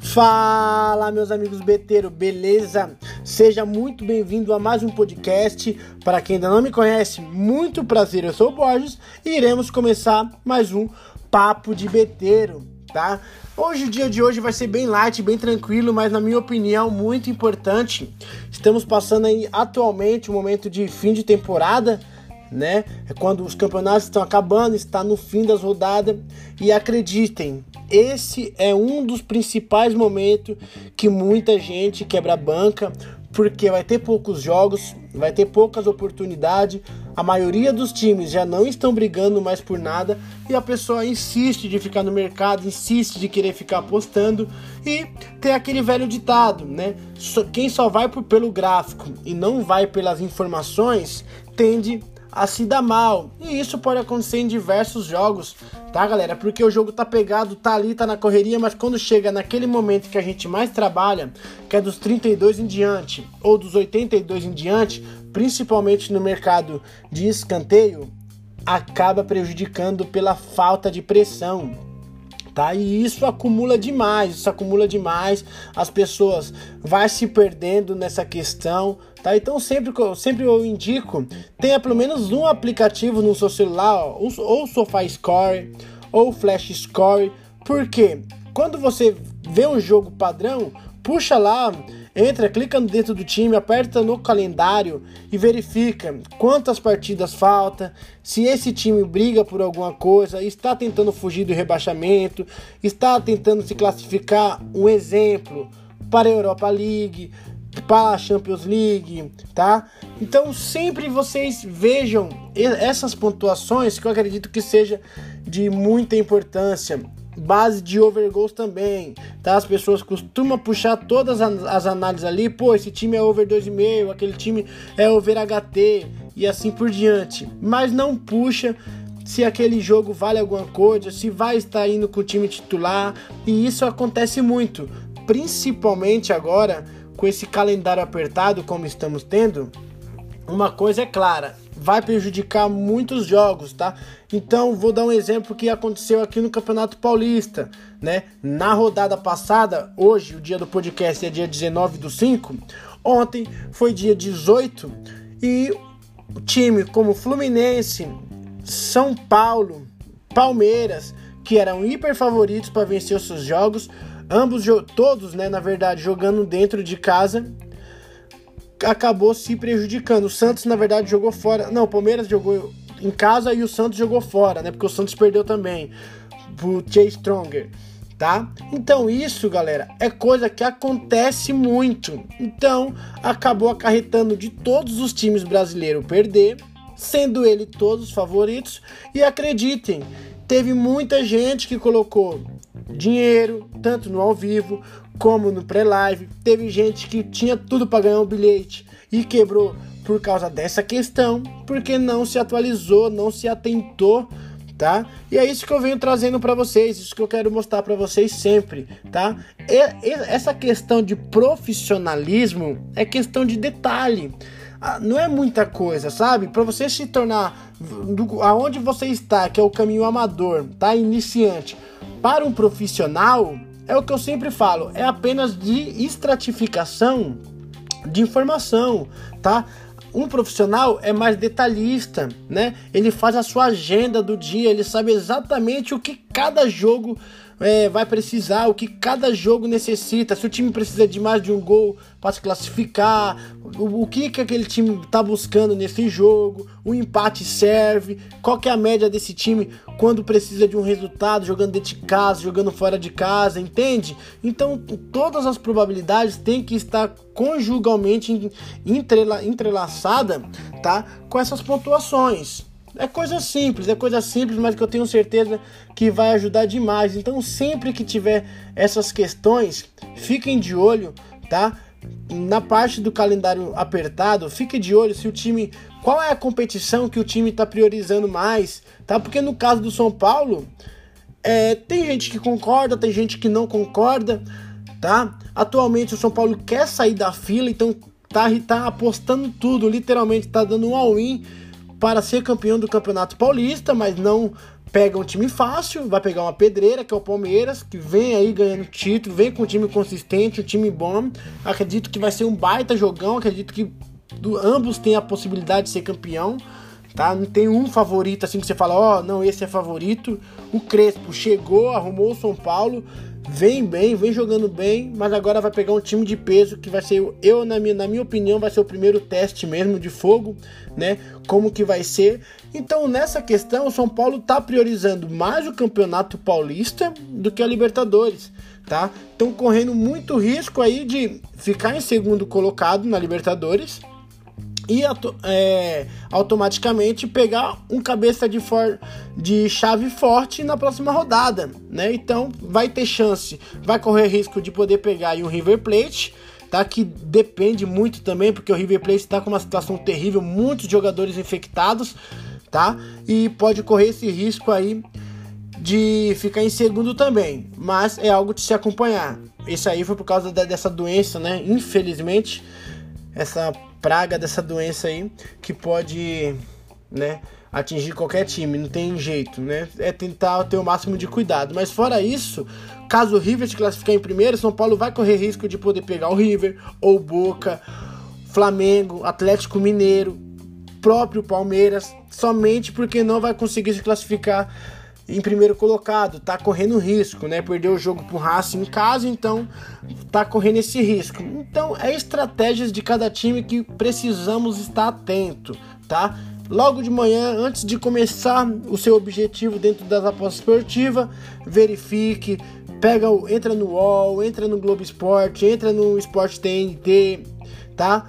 Fala, meus amigos beteiro, beleza? Seja muito bem-vindo a mais um podcast. Para quem ainda não me conhece, muito prazer, eu sou o Borges e iremos começar mais um Papo de Beteiro, tá? Hoje, o dia de hoje vai ser bem light, bem tranquilo, mas na minha opinião, muito importante. Estamos passando aí atualmente um momento de fim de temporada né? É quando os campeonatos estão acabando, está no fim das rodadas e acreditem, esse é um dos principais momentos que muita gente quebra banca, porque vai ter poucos jogos, vai ter poucas oportunidades, a maioria dos times já não estão brigando mais por nada e a pessoa insiste de ficar no mercado, insiste de querer ficar apostando e tem aquele velho ditado, né? Quem só vai por, pelo gráfico e não vai pelas informações tende a se dar mal. E isso pode acontecer em diversos jogos, tá, galera? Porque o jogo tá pegado, tá ali, tá na correria, mas quando chega naquele momento que a gente mais trabalha, que é dos 32 em diante ou dos 82 em diante, principalmente no mercado de escanteio, acaba prejudicando pela falta de pressão tá? E isso acumula demais, isso acumula demais, as pessoas vai se perdendo nessa questão, tá? Então sempre, sempre eu indico, tenha pelo menos um aplicativo no seu celular, ou, ou SofaScore, ou Flash Score, porque quando você vê um jogo padrão, puxa lá Entra, clica dentro do time, aperta no calendário e verifica quantas partidas falta, se esse time briga por alguma coisa, está tentando fugir do rebaixamento, está tentando se classificar, um exemplo, para a Europa League, para a Champions League, tá? Então sempre vocês vejam essas pontuações que eu acredito que seja de muita importância base de overgoals também, tá? As pessoas costumam puxar todas as análises ali, pô, esse time é over 2,5, aquele time é over HT e assim por diante. Mas não puxa se aquele jogo vale alguma coisa, se vai estar indo com o time titular, e isso acontece muito, principalmente agora com esse calendário apertado como estamos tendo. Uma coisa é clara, vai prejudicar muitos jogos, tá? Então, vou dar um exemplo que aconteceu aqui no Campeonato Paulista, né? Na rodada passada, hoje, o dia do podcast é dia 19 do 5, ontem foi dia 18 e o time como Fluminense, São Paulo, Palmeiras, que eram hiper favoritos para vencer os seus jogos, ambos todos, né, na verdade, jogando dentro de casa, acabou se prejudicando. O Santos, na verdade, jogou fora. Não, o Palmeiras jogou em casa e o Santos jogou fora, né? Porque o Santos perdeu também pro Chase Stronger, tá? Então isso, galera, é coisa que acontece muito. Então, acabou acarretando de todos os times brasileiros perder, sendo ele todos os favoritos. E acreditem, teve muita gente que colocou dinheiro, tanto no ao vivo como no pré-live. Teve gente que tinha tudo para ganhar um bilhete e quebrou por causa dessa questão, porque não se atualizou, não se atentou, tá? E é isso que eu venho trazendo para vocês, isso que eu quero mostrar para vocês sempre, tá? E, e, essa questão de profissionalismo é questão de detalhe. Ah, não é muita coisa, sabe? Para você se tornar do, aonde você está, que é o caminho amador, tá? Iniciante, para um profissional, é o que eu sempre falo, é apenas de estratificação de informação, tá? Um profissional é mais detalhista, né? Ele faz a sua agenda do dia, ele sabe exatamente o que cada jogo é, vai precisar, o que cada jogo necessita, se o time precisa de mais de um gol para se classificar, o, o, que, que aquele time está buscando nesse jogo, o empate serve, qual que é a média desse time quando precisa de um resultado, jogando dentro de casa, jogando fora de casa, entende? Então todas as probabilidades têm que estar conjugalmente entrela, entrelaçada, tá? Com essas pontuações. É coisa simples, é coisa simples, mas que eu tenho certeza que vai ajudar demais. Então, sempre que tiver essas questões, fiquem de olho, tá? Na parte do calendário apertado, fique de olho se o time. Qual é a competição que o time está priorizando mais, tá? Porque no caso do São Paulo, é, tem gente que concorda, tem gente que não concorda, tá? Atualmente o São Paulo quer sair da fila, então tá, tá apostando tudo, literalmente tá dando um all-in para ser campeão do Campeonato Paulista, mas não pega um time fácil, vai pegar uma pedreira, que é o Palmeiras, que vem aí ganhando título, vem com um time consistente, um time bom. Acredito que vai ser um baita jogão, acredito que ambos têm a possibilidade de ser campeão. Tá? Não tem um favorito assim que você fala, ó, oh, não, esse é favorito. O Crespo chegou, arrumou o São Paulo, vem bem, vem jogando bem, mas agora vai pegar um time de peso que vai ser, eu na minha, na minha opinião, vai ser o primeiro teste mesmo de fogo, né? Como que vai ser. Então, nessa questão, o São Paulo tá priorizando mais o Campeonato Paulista do que a Libertadores, tá? Estão correndo muito risco aí de ficar em segundo colocado na Libertadores e é, automaticamente pegar um cabeça de, for, de chave forte na próxima rodada, né? Então vai ter chance, vai correr risco de poder pegar aí um River Plate, tá? Que depende muito também, porque o River Plate está com uma situação terrível, muitos jogadores infectados, tá? E pode correr esse risco aí de ficar em segundo também, mas é algo de se acompanhar. Isso aí foi por causa da, dessa doença, né? Infelizmente, essa praga dessa doença aí que pode, né, atingir qualquer time, não tem jeito, né? É tentar ter o máximo de cuidado. Mas fora isso, caso o River se classificar em primeiro, São Paulo vai correr risco de poder pegar o River ou Boca, Flamengo, Atlético Mineiro, próprio Palmeiras, somente porque não vai conseguir se classificar em primeiro colocado, tá correndo risco, né? Perdeu o jogo pro Racing em casa, então tá correndo esse risco. Então é estratégias de cada time que precisamos estar atento, tá? Logo de manhã, antes de começar o seu objetivo dentro das apostas esportivas, verifique, pega, entra no UOL, entra no Globo Esporte, entra no Esporte TNT, tá?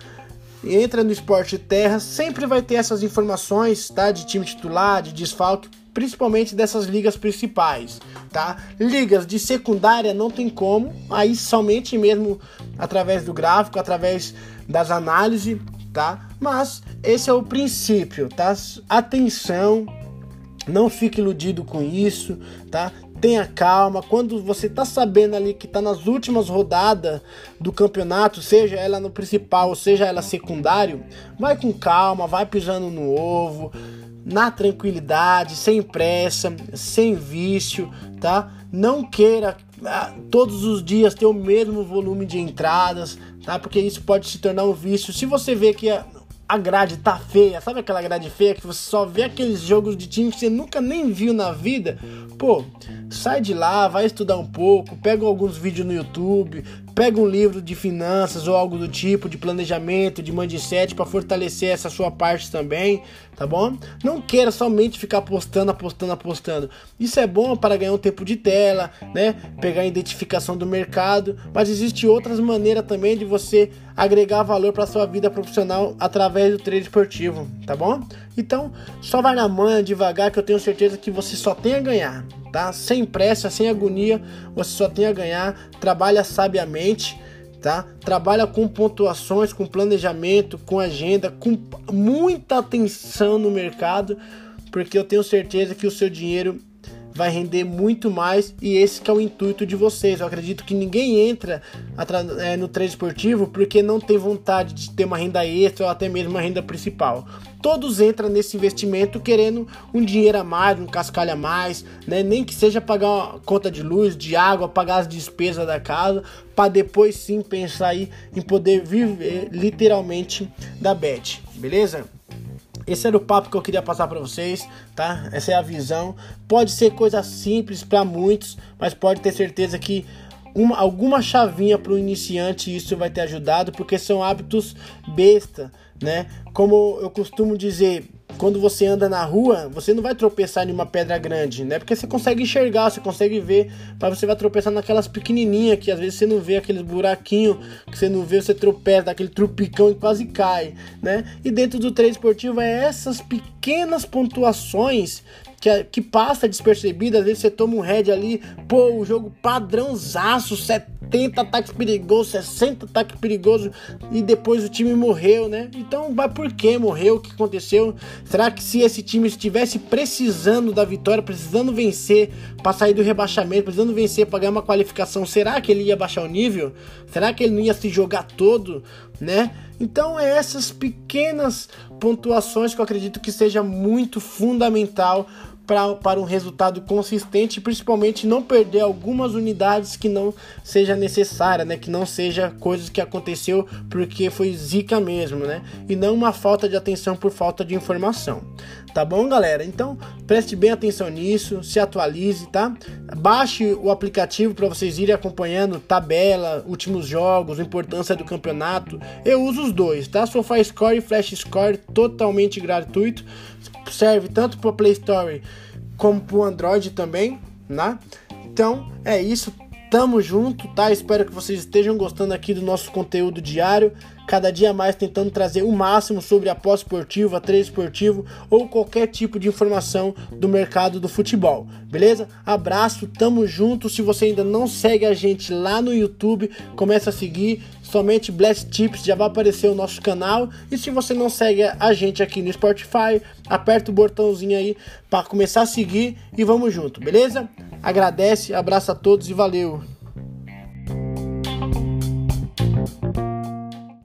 Entra no Esporte Terra, sempre vai ter essas informações, tá? De time titular, de desfalque, principalmente dessas ligas principais, tá? Ligas de secundária não tem como, aí somente mesmo através do gráfico, através das análises, tá? Mas esse é o princípio, tá? Atenção, não fique iludido com isso, tá? Tenha calma. Quando você tá sabendo ali que tá nas últimas rodadas do campeonato, seja ela no principal, seja ela secundário, vai com calma, vai pisando no ovo na tranquilidade, sem pressa, sem vício, tá? Não queira todos os dias ter o mesmo volume de entradas, tá? Porque isso pode se tornar um vício. Se você vê que a, a grade tá feia, sabe aquela grade feia que você só vê aqueles jogos de time que você nunca nem viu na vida? Pô, sai de lá, vai estudar um pouco, pega alguns vídeos no YouTube, pega um livro de finanças ou algo do tipo, de planejamento, de mindset para fortalecer essa sua parte também, tá bom? Não queira somente ficar apostando, apostando, apostando. Isso é bom para ganhar um tempo de tela, né? Pegar a identificação do mercado, mas existe outras maneiras também de você agregar valor para sua vida profissional através do trade esportivo, tá bom? Então, só vai na manhã devagar que eu tenho certeza que você só tem a ganhar tá? Sem pressa, sem agonia, você só tem a ganhar. Trabalha sabiamente, tá? Trabalha com pontuações, com planejamento, com agenda, com muita atenção no mercado, porque eu tenho certeza que o seu dinheiro vai render muito mais e esse é o intuito de vocês. Eu acredito que ninguém entra é, no trade esportivo porque não tem vontade de ter uma renda extra ou até mesmo uma renda principal. Todos entram nesse investimento querendo um dinheiro a mais, um cascalho a mais, né? nem que seja pagar uma conta de luz, de água, pagar as despesas da casa, para depois sim pensar aí em poder viver literalmente da bet, beleza? Esse era o papo que eu queria passar para vocês, tá? Essa é a visão. Pode ser coisa simples para muitos, mas pode ter certeza que uma, alguma chavinha para o iniciante isso vai ter ajudado, porque são hábitos besta, né? Como eu costumo dizer, quando você anda na rua, você não vai tropeçar em uma pedra grande, né? Porque você consegue enxergar, você consegue ver, mas você vai tropeçar naquelas pequenininhas que às vezes você não vê aqueles buraquinhos, que você não vê, você tropeça, daquele trupicão e quase cai, né? E dentro do treino esportivo é essas pequenas pontuações que, que passa despercebida, às vezes você toma um head ali, pô, o jogo padrãozaço, 70 ataques perigosos, 60 ataques perigosos e depois o time morreu, né? Então, mas por que morreu? O que aconteceu? Será que se esse time estivesse precisando da vitória, precisando vencer para sair do rebaixamento, precisando vencer para ganhar uma qualificação, será que ele ia baixar o nível? Será que ele não ia se jogar todo, né? Então, é essas pequenas pontuações que eu acredito que seja muito fundamental pra, para um resultado consistente, principalmente não perder algumas unidades que não seja necessária, né? Que não seja coisas que aconteceu porque foi zica mesmo, né? E não uma falta de atenção por falta de informação. Tá bom, galera? Então, preste bem atenção nisso, se atualize, tá? Baixe o aplicativo para vocês irem acompanhando tabela, últimos jogos, importância do campeonato. Eu uso os dois, tá? SofaScore e Flash Score totalmente gratuito. Serve tanto para Play Store como para o Android também, né? Então, é isso. Tamo junto, tá? Espero que vocês estejam gostando aqui do nosso conteúdo diário. Cada dia mais tentando trazer o máximo sobre a pós-esportivo, treino esportivo ou qualquer tipo de informação do mercado do futebol. Beleza? Abraço, tamo junto. Se você ainda não segue a gente lá no YouTube, começa a seguir. Somente Blast Tips já vai aparecer o nosso canal. E se você não segue a gente aqui no Spotify, aperta o botãozinho aí para começar a seguir e vamos junto, beleza? Agradece, abraço a todos e valeu!